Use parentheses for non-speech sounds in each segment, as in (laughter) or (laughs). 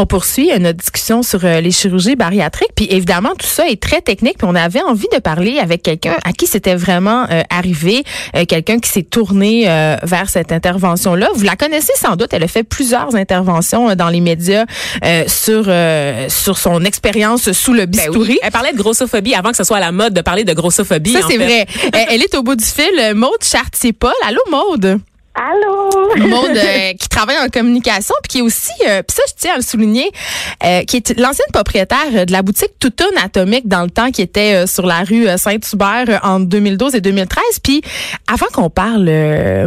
On poursuit euh, notre discussion sur euh, les chirurgies bariatriques. Puis évidemment, tout ça est très technique. Puis on avait envie de parler avec quelqu'un à qui c'était vraiment euh, arrivé, quelqu'un qui s'est tourné vers cette intervention-là. Vous la connaissez sans doute. Elle a fait plusieurs interventions dans les médias sur sur son expérience sous le ben bistouri. Elle parlait de grossophobie avant que ce soit à la mode de parler de grossophobie. Ça, c'est vrai. elle est au bout du fil. Maude Chartier-Paul. Allô, Maude? Allô? Maude euh, (laughs) qui travaille en communication puis qui est aussi, euh, puis ça je tiens à le souligner, euh, qui est l'ancienne propriétaire de la boutique Touton Atomique dans le temps qui était sur la rue Saint-Hubert en 2012 et 2013. Puis avant qu'on parle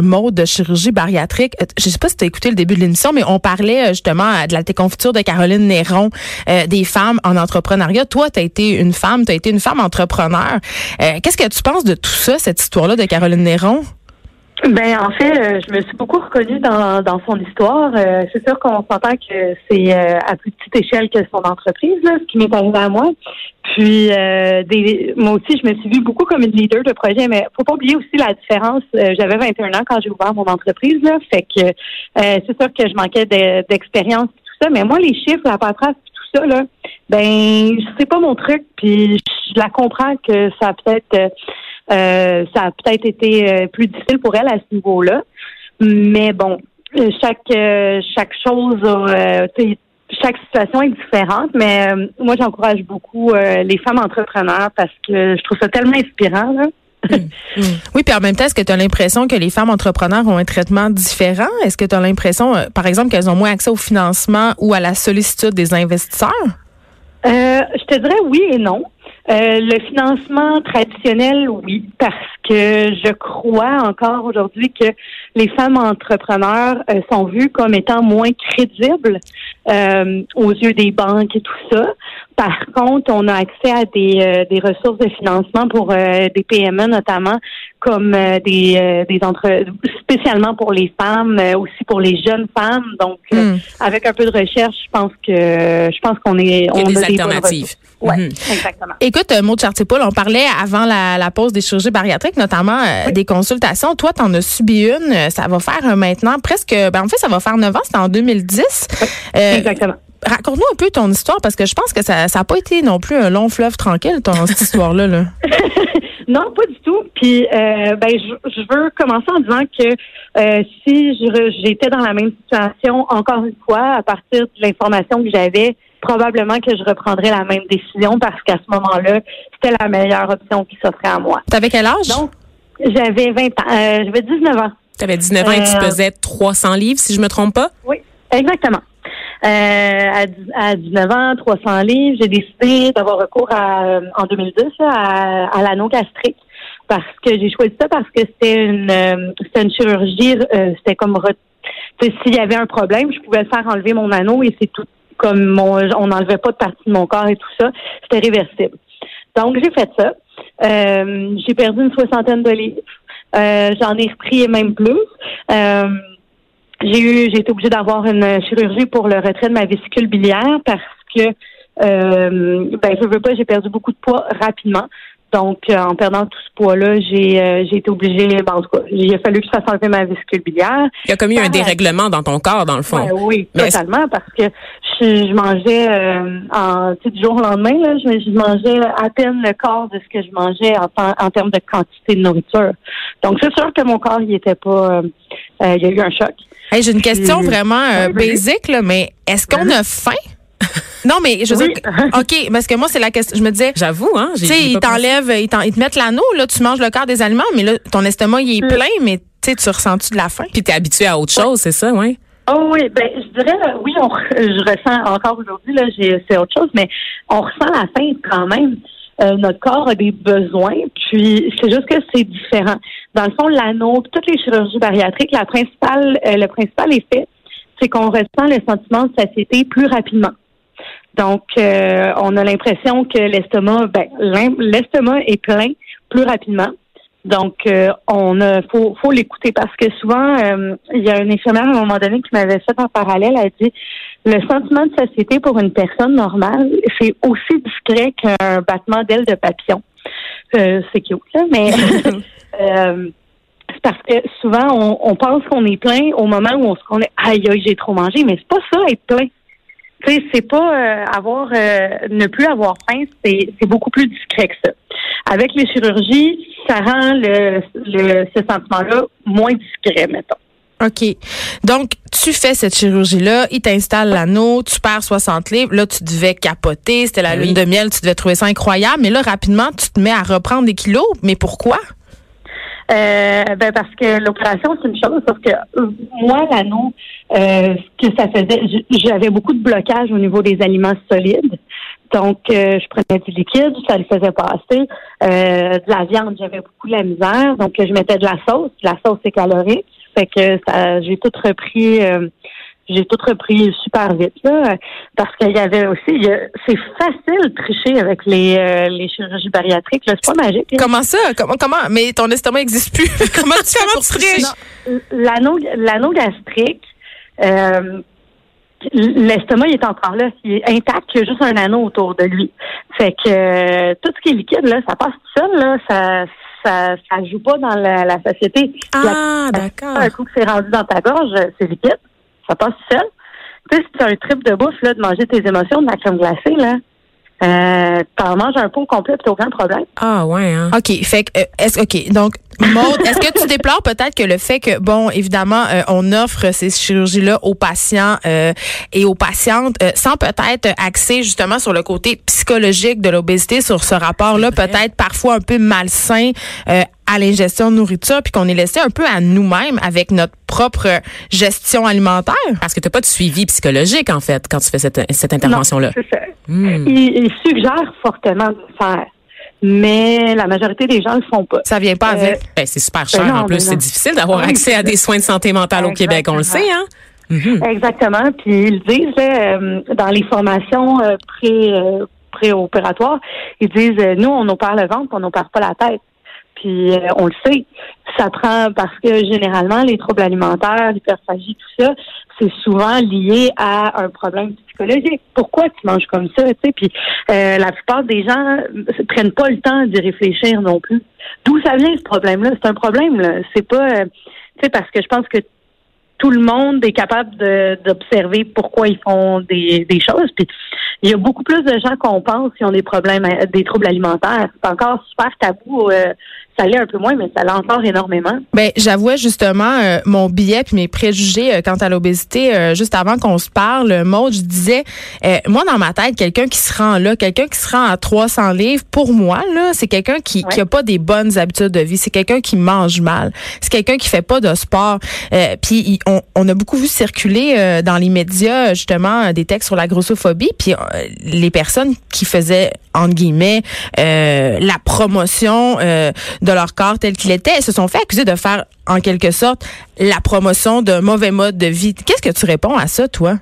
Maude de chirurgie bariatrique, je sais pas si tu as écouté le début de l'émission, mais on parlait justement de la déconfiture de Caroline Néron, des femmes en entrepreneuriat. Toi, tu as été une femme, tu as été une femme entrepreneur. Qu'est-ce que tu penses de tout ça, cette histoire-là de Caroline Néron? Ben en fait, euh, je me suis beaucoup reconnue dans, dans son histoire. Euh, c'est sûr qu'on s'entend que c'est euh, à plus petite échelle que son entreprise, là, ce qui m'est arrivé à moi. Puis des, moi aussi, je me suis vue beaucoup comme une leader de projet, mais faut pas oublier aussi la différence. J'avais 21 ans quand j'ai ouvert mon entreprise, là, fait que c'est sûr que je manquais d'expérience et tout ça. Mais moi, les chiffres, la paperasse, tout ça, là, ben c'est pas mon truc. Puis je la comprends que ça peut-être euh, ça a peut-être été euh, plus difficile pour elle à ce niveau-là. Mais bon, euh, chaque chaque chose, chaque situation est différente. Mais moi, j'encourage beaucoup les femmes entrepreneurs parce que je trouve ça tellement inspirant. Là. (laughs) oui, puis en même temps, est-ce que tu as l'impression que les femmes entrepreneurs ont un traitement différent? Est-ce que tu as l'impression, par exemple, qu'elles ont moins accès au financement ou à la sollicitude des investisseurs? je te dirais oui et non. Euh, le financement traditionnel, oui, parce que je crois encore aujourd'hui que les femmes entrepreneurs euh, sont vues comme étant moins crédibles euh, aux yeux des banques et tout ça. Par contre, on a accès à des, des ressources de financement pour des PME notamment, comme des, des entre spécialement pour les femmes, aussi pour les jeunes femmes. Donc, hmm. avec un peu de recherche, je pense que je pense qu'on est on a des alternatives. Oui, mhm. exactement. Écoute, euh, Maud Chartier-Paul, on parlait avant la, pause des chirurgies bariatriques, notamment euh, des consultations. Toi, tu en as subi une. Euh, ça va faire maintenant presque, ben, en fait, ça va faire 9 ans. C'était en 2010. exactement. Raconte-nous un peu ton histoire parce que je pense que ça n'a pas été non plus un long fleuve tranquille, ton, cette histoire-là. Là. (laughs) non, pas du tout. Puis, ben, je, veux commencer en disant que si j'étais dans la même situation, encore une fois, à partir de l'information que j'avais, probablement que je reprendrais la même décision parce qu'à ce moment-là, c'était la meilleure option qui s'offrait à moi. T'avais quel âge? Donc, j'avais 20 ans. Euh, j'avais 19 ans. Tu avais 19 ans et tu euh, pesais 300 livres, si je me trompe pas? Oui, exactement. Euh, à, 19 ans, 300 livres, j'ai décidé d'avoir recours à, en 2010 à, à l'anneau gastrique parce que j'ai choisi ça parce que c'était une, c'était une chirurgie, c'était comme s'il y avait un problème, je pouvais faire enlever mon anneau et c'est tout comme mon, on n'enlevait pas de partie de mon corps et tout ça, c'était réversible. Donc j'ai fait ça. Euh, j'ai perdu une soixantaine de livres. Euh, j'en ai repris même plus. J'ai eu, j'ai été obligée d'avoir une chirurgie pour le retrait de ma vésicule biliaire parce que euh, ben je veux pas, j'ai perdu beaucoup de poids rapidement. Donc, euh, en perdant tout ce poids-là, j'ai euh, j'ai été obligée, ben, en tout cas, il a fallu que je fasse enlever ma vésicule biliaire. Il y a comme eu un dérèglement dans ton corps, dans le fond. oui, totalement, parce que je, mangeais euh, en, du jour au lendemain, là, je, mangeais à peine le corps de ce que je mangeais en, en termes de quantité de nourriture. Donc, c'est sûr que mon corps, il était pas, il y a eu un choc. j'ai une question vraiment basique, là, mais est-ce qu'on a faim? (laughs) Non, mais je veux dire, OK, parce que moi, c'est la question. Je me disais. J'avoue, hein. Tu sais, ils t'enlèvent, ils, te mettent l'anneau, là, tu manges le corps des aliments, mais là, ton estomac, il est plein, mais tu sais, tu ressens-tu de la faim? Puis t'es habitué à autre chose, c'est ça, oui? Oh oui, ben je dirais oui, on, je ressens encore aujourd'hui là, c'est autre chose, mais on ressent la faim quand même. Euh, notre corps a des besoins, puis c'est juste que c'est différent. Dans le fond, l'anneau, toutes les chirurgies bariatriques, la principale, euh, le principal effet, c'est qu'on ressent le sentiment de satiété plus rapidement. Donc, euh, on a l'impression que l'estomac, ben, l'estomac est plein plus rapidement. Donc, euh, on a, faut, faut l'écouter parce que souvent, euh, il y a une infirmière à un moment donné qui m'avait fait en parallèle. Elle a dit, le sentiment de satiété pour une personne normale, c'est aussi discret qu'un battement d'aile de papillon. Euh, c'est cute, là, mais (laughs) euh, c'est parce que souvent, on, on pense qu'on est plein au moment où on se connaît aïe, aïe, j'ai trop mangé, mais c'est pas ça, être plein. Tu sais, c'est pas euh, avoir euh, ne plus avoir faim, c'est beaucoup plus discret que ça. Avec les chirurgies, ça rend le, le ce sentiment-là moins discret, mettons. OK. Donc, tu fais cette chirurgie-là, il t'installe l'anneau, tu perds 60 livres, là, tu devais capoter, c'était la Oui. lune de miel, tu devais trouver ça incroyable, mais là, rapidement, tu te mets à reprendre des kilos, mais pourquoi? Euh, ben parce que l'opération, c'est une chose, sauf que euh, moi, l'anneau, euh, ce que ça faisait, j'avais beaucoup de blocage au niveau des aliments solides. Donc, euh, je prenais du liquide, ça le faisait passer. Euh, de la viande, j'avais beaucoup de la misère. Donc, je mettais de la sauce. La sauce, c'est calorique. Fait que ça, j'ai tout repris. J'ai tout repris super vite là, parce qu'il y avait aussi, il y a- c'est facile de tricher avec les, euh, les chirurgies bariatriques. Là, c'est pas magique. là. Comment ça? Comment, comment? Mais ton estomac n'existe plus. (laughs) comment tu fais pour tricher? Non, L'anneau, l'anneau gastrique, euh, l'estomac il est encore là, il est intact, il y a juste un anneau autour de lui. Fait que euh, tout ce qui est liquide là, ça passe tout seul là, ça ça ça joue pas dans la, la société. Ah, d'accord. Un coup que c'est rendu dans ta gorge, c'est liquide, ça passe tout seul. Tu sais, si tu as un trip de bouffe là, de manger tes émotions, de la crème glacée là, euh, t'en manges un pot au complet, t'as aucun problème. Ah, ouais, hein. OK. Fait que, euh, est-ce, OK. Donc, Maude, est-ce que tu déplores peut-être que le fait que, bon, évidemment, euh, on offre ces chirurgies-là aux patients euh, et aux patientes euh, sans peut-être axer justement sur le côté psychologique de l'obésité, sur ce rapport-là, peut-être parfois un peu malsain à l'ingestion de nourriture, puis qu'on est laissé un peu à nous-mêmes avec notre propre gestion alimentaire? Parce que tu pas de suivi psychologique, en fait, quand tu fais cette, cette intervention-là. Non, c'est ça. Hmm. Il, il suggère fortement de le faire, mais la majorité des gens le font pas. Ça vient pas Euh, avec. Ben, c'est super cher. non, en plus, mais c'est difficile d'avoir Oui, accès à des soins de santé mentale au Québec, on le sait, hein? Mhm. Exactement. Puis ils le disent là, euh, dans les formations euh, pré euh, préopératoires, ils disent euh, nous on opère le ventre, on n'opère pas la tête. Puis euh, on le sait, ça prend parce que généralement les troubles alimentaires, l'hyperphagie, tout ça, c'est souvent lié à un problème psychologique. Pourquoi tu manges comme ça, tu sais? Puis euh, la plupart des gens euh, prennent pas le temps d'y réfléchir non plus. D'où ça vient ce problème-là? C'est un problème là. C'est pas, parce que je pense que tout le monde est capable d'observer pourquoi ils font des, choses. Puis il y a beaucoup plus de gens qu'on pense qui ont des problèmes, des troubles alimentaires. C'est encore super tabou. Ça l'est un peu moins, mais ça l'est encore énormément. Ben, j'avouais justement euh, mon billet puis mes préjugés euh, quant à l'obésité euh, juste avant qu'on se parle. euh, Maud, je disais, euh, moi dans ma tête, quelqu'un qui se rend là, quelqu'un qui se rend à 300 livres, pour moi là, c'est quelqu'un qui Ouais. qui a pas des bonnes habitudes de vie. C'est quelqu'un qui mange mal. C'est quelqu'un qui fait pas de sport. Euh, puis on, on a beaucoup vu circuler euh, dans les médias justement des textes sur la grossophobie. Puis les personnes qui faisaient entre guillemets euh, la promotion euh, de leur corps tel qu'il était, se sont fait accuser de faire en quelque sorte la promotion d'un mauvais mode de vie. Qu'est-ce que tu réponds à ça, toi?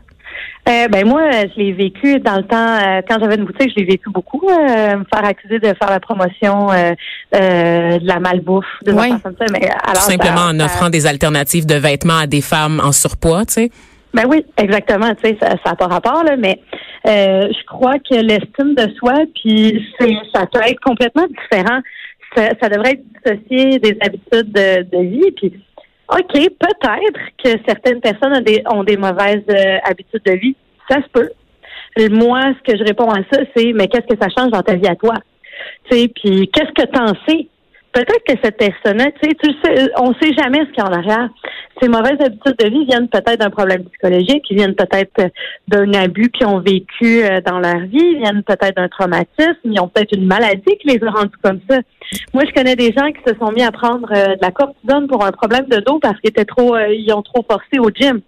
Euh, ben moi, je l'ai vécu dans le temps, euh, quand j'avais une boutique, je l'ai vécu beaucoup, euh, me faire accuser de faire la promotion de la malbouffe, de Ouais. comme ça. Mais alors, Tout simplement ça- en offrant des alternatives de vêtements à des femmes en surpoids, tu sais. Ben oui, exactement. Tu sais, ça n'a pas rapport là, mais je crois que l'estime de soi, puis c'est, ça peut être complètement différent. Ça, ça devrait être dissocié des habitudes de, de vie. Puis, ok, peut-être que certaines personnes ont des, ont des mauvaises euh, habitudes de vie. Ça se peut. Moi, ce que je réponds à ça, c'est mais qu'est-ce que ça change dans ta vie à toi? Puis qu'est-ce que t'en sais? Peut-être que cette personne-là, tu sais, tu sais, on sait jamais ce qu'il y a en arrière. Ces mauvaises habitudes de vie viennent peut-être d'un problème psychologique, ils viennent peut-être euh, d'un abus qu'ils ont vécu euh, dans leur vie, ils viennent peut-être d'un traumatisme, ils ont peut-être une maladie qui les a rendus comme ça. Moi, je connais des gens qui se sont mis à prendre euh, de la cortisone pour un problème de dos parce qu'ils étaient trop, ils ont trop forcé au gym.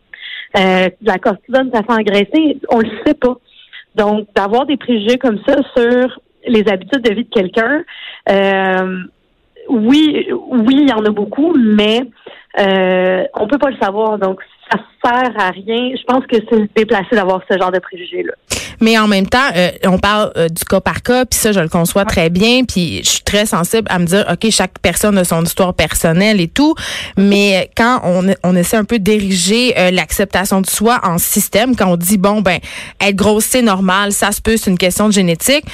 Euh, la cortisone, ça fait engraisser, on le sait pas. Donc, d'avoir des préjugés comme ça sur les habitudes de vie de quelqu'un, euh, oui, oui, il y en a beaucoup, mais euh, on peut pas le savoir. Donc, ça sert à rien. Je pense que c'est déplacé d'avoir ce genre de préjugés-là. Mais en même temps, euh, on parle euh, du cas par cas, puis ça, je le conçois très bien, puis je suis très sensible à me dire, OK, chaque personne a son histoire personnelle et tout, mais quand on, essaie un peu d'ériger euh, l'acceptation de soi en système, quand on dit, bon, ben, être grosse, c'est normal, ça se peut, c'est une question de génétique,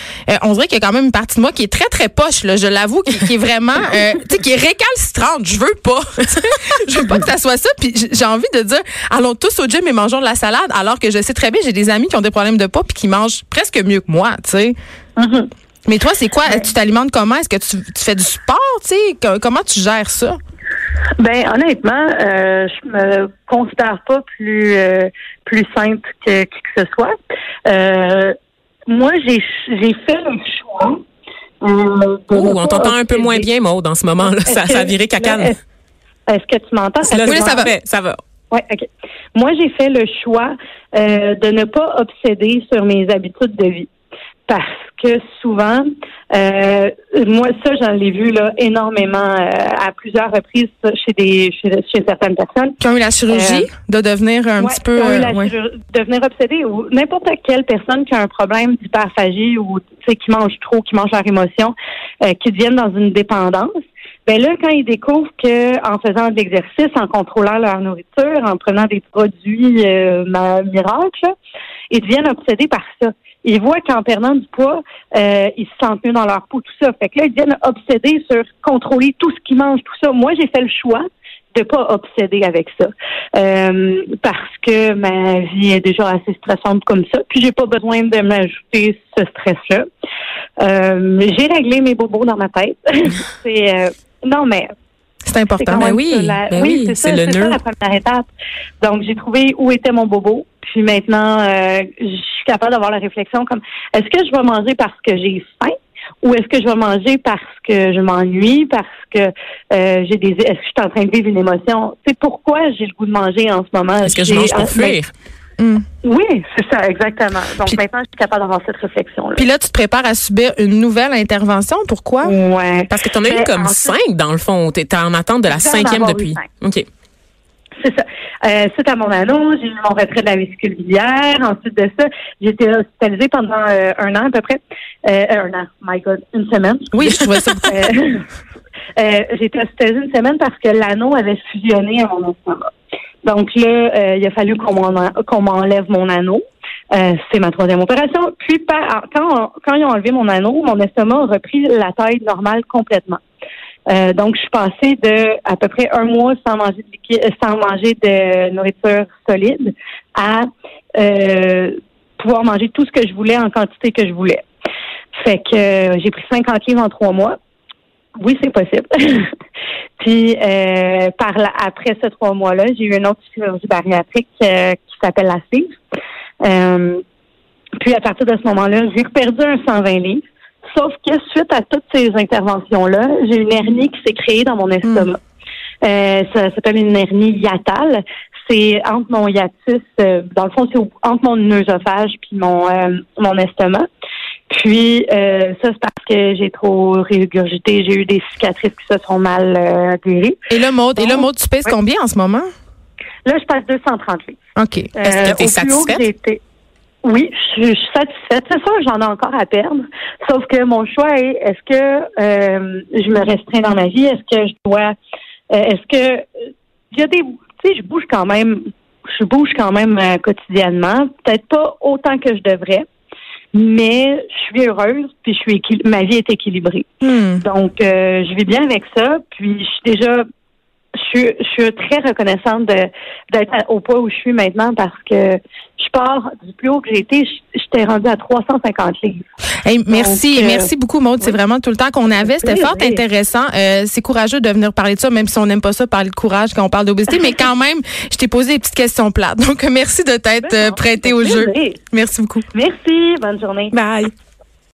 on dirait qu'il y a quand même une partie de moi qui est très, très poche, là, je l'avoue, qui, qui, est vraiment, tu sais, qui est récalcitrante. Je veux pas. (laughs) je veux pas que ça soit ça, puis j'ai envie de dire, allons tous au gym et mangeons de la salade, alors que je sais très bien, j'ai des amis qui ont des problèmes de poids puis qui mangent presque mieux que moi, tu sais. Mm-hmm. Mais toi, c'est quoi? Tu t'alimentes comment? Est-ce que tu, fais du sport, tu sais? Comment tu gères ça? Ben honnêtement, euh, je me considère pas plus euh, plus simple que qui que ce soit. Euh, moi, j'ai j'ai fait le choix. Euh, on t'entend un peu moins bien, Maud, en ce moment. Là. Ça, ça a viré cacane. Est-ce que tu m'entends? Oui, ça va. Ça va. Oui, OK. Moi, j'ai fait le choix euh, de ne pas obséder sur mes habitudes de vie. Parce que souvent, euh, moi, ça, j'en ai vu là énormément euh, à plusieurs reprises chez des chez, certaines personnes. Qui ont eu la chirurgie de devenir un petit peu. Qui ont eu la devenir obsédés ou n'importe quelle personne qui a un problème d'hyperphagie ou qui mange trop, qui mange leur émotion, qui deviennent dans une dépendance. Ben là, quand ils découvrent que en faisant de l'exercice, en contrôlant leur nourriture, en prenant des produits euh, miracles, ils deviennent obsédés par ça. Ils voient qu'en perdant du poids, euh, ils se sentent mieux dans leur peau, tout ça. Fait que là, ils deviennent obsédés sur contrôler tout ce qu'ils mangent, tout ça. Moi, j'ai fait le choix de pas obséder avec ça euh, parce que ma vie est déjà assez stressante comme ça puis j'ai pas besoin de m'ajouter ce stress là euh, j'ai réglé mes bobos dans ma tête (laughs) c'est euh, non, mais c'est important. Ben oui, ben oui, c'est le nœud. la première étape. Donc, j'ai trouvé où était mon bobo. Puis maintenant, euh, je suis capable d'avoir la réflexion comme est-ce que je vais manger parce que j'ai faim ou est-ce que je vais manger parce que je m'ennuie, parce que euh, j'ai des est-ce que je suis en train de vivre une émotion? C'est pourquoi j'ai le goût de manger en ce moment? Est-ce que je mange pour fuir? Mm. Oui, c'est ça, exactement. Donc maintenant, je suis capable d'avoir cette réflexion-là. Puis là, tu te prépares à subir une nouvelle intervention. Pourquoi? Ouais. Parce que tu en as eu comme cinq, dans le fond. Tu étais en attente de la cinquième depuis. OK. C'est ça. Euh, suite à mon anneau, j'ai eu mon retrait de la vésicule biliaire. Ensuite de ça, j'ai été hospitalisée pendant euh, un an à peu près. Euh, un an, my God, une semaine. Oui, je trouvais ça. (laughs) euh, j'ai été hospitalisée une semaine parce que l'anneau avait fusionné à mon estomac. Donc là, euh, il a fallu qu'on m'enlève mon anneau. Euh, c'est ma troisième opération. Puis quand, quand ils ont enlevé mon anneau, mon estomac a repris la taille normale complètement. Euh, donc, je suis passée de à peu près un mois sans manger de liquide, sans manger de nourriture solide à pouvoir manger tout ce que je voulais en quantité que je voulais. Fait que j'ai pris 50 livres en trois mois. Oui, c'est possible. (laughs) Puis euh, par après ces trois mois-là, j'ai eu une autre chirurgie bariatrique euh, qui s'appelle la CIV. Euh, puis à partir de ce moment-là, j'ai perdu un 120 livres. Sauf que suite à toutes ces interventions-là, j'ai une hernie qui s'est créée dans mon estomac. Hmm. ça s'appelle une hernie hiatale. C'est entre mon hiatus, dans le fond, c'est entre mon œsophage puis mon mon estomac. Puis euh, ça, c'est parce que j'ai trop régurgité. J'ai eu des cicatrices qui se sont mal euh, guéries. Et le mode, et le mode, tu pèses combien en ce moment? Là, je passe 230 livres. OK. Est-ce que tu es satisfaite? Oui, je, suis satisfaite. C'est sûr, j'en ai encore à perdre. Sauf que mon choix est est-ce que euh, je me restreins dans ma vie? Est-ce que je dois est-ce que il y a des tu sais, je bouge quand même je bouge quand même quotidiennement. Peut-être pas autant que je devrais mais je suis heureuse, puis je suis ma vie est équilibrée. Hmm. Donc, euh, je vis bien avec ça, puis je suis déjà je, je suis très reconnaissante d'être au point où je suis maintenant parce que je pars du plus haut que j'ai été, j'étais rendue à 350 livres. merci, euh, merci beaucoup, Maude. C'est vraiment tout le temps qu'on avait. C'était fort intéressant. Euh, c'est courageux de venir parler de ça, même si on n'aime pas ça, parler de courage quand on parle d'obésité. mais quand (laughs) même, je t'ai posé des petites questions plates. Donc, merci de t'être ben prêté au jeu. Merci beaucoup. Merci. Bonne journée. Bye.